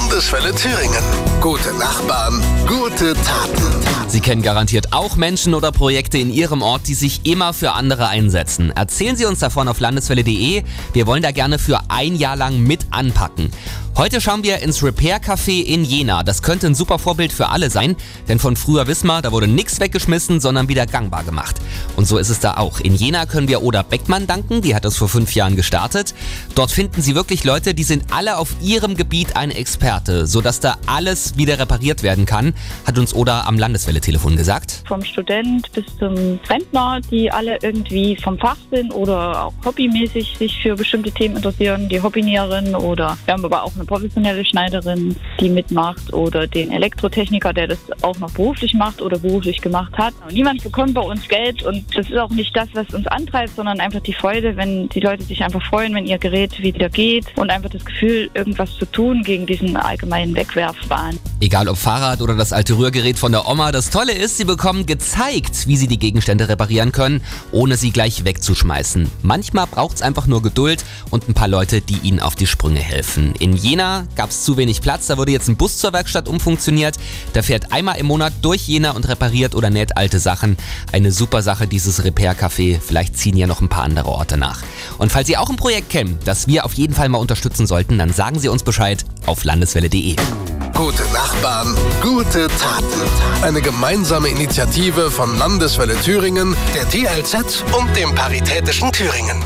Landeswelle Thüringen. Gute Nachbarn, gute Taten. Sie kennen garantiert auch Menschen oder Projekte in Ihrem Ort, die sich immer für andere einsetzen. Erzählen Sie uns davon auf landeswelle.de. Wir wollen da gerne für ein Jahr lang mit anpacken. Heute schauen wir ins Repair Café in Jena. Das könnte ein super Vorbild für alle sein, denn von früher wir, da wurde nichts weggeschmissen, sondern wieder gangbar gemacht. Und so ist es da auch. In Jena können wir Oda Beckmann danken, die hat das vor fünf Jahren gestartet. Dort finden Sie wirklich Leute, die sind alle auf ihrem Gebiet ein Experte, sodass da alles wieder repariert werden kann, hat uns Oda am Landeswelle-Telefon gesagt. Vom Student bis zum Rentner, die alle irgendwie vom Fach sind oder auch hobbymäßig sich für bestimmte Themen interessieren, die Hobbynäherin oder wir haben aber auch eine professionelle Schneiderin, die mitmacht oder den Elektrotechniker, der das auch noch beruflich macht oder beruflich gemacht hat. Niemand bekommt bei uns Geld und das ist auch nicht das, was uns antreibt, sondern einfach die Freude, wenn die Leute sich einfach freuen, wenn ihr Gerät wieder geht und einfach das Gefühl, irgendwas zu tun gegen diesen allgemeinen Wegwerfwahn. Egal ob Fahrrad oder das alte Rührgerät von der Oma, das Tolle ist, sie bekommen gezeigt, wie sie die Gegenstände reparieren können, ohne sie gleich wegzuschmeißen. Manchmal braucht es einfach nur Geduld und ein paar Leute, die ihnen auf die Sprünge helfen. In Jena gab es zu wenig Platz, da wurde jetzt ein Bus zur Werkstatt umfunktioniert. Der fährt einmal im Monat durch Jena und repariert oder näht alte Sachen. Eine super Sache, dieses Repair-Café. Vielleicht ziehen ja noch ein paar andere Orte nach. Und falls Sie auch ein Projekt kennen, das wir auf jeden Fall mal unterstützen sollten, dann sagen Sie uns Bescheid auf landeswelle.de. Gute Nachbarn, gute Taten. Eine gemeinsame Initiative von Landeswelle Thüringen, der TLZ und dem Paritätischen Thüringen.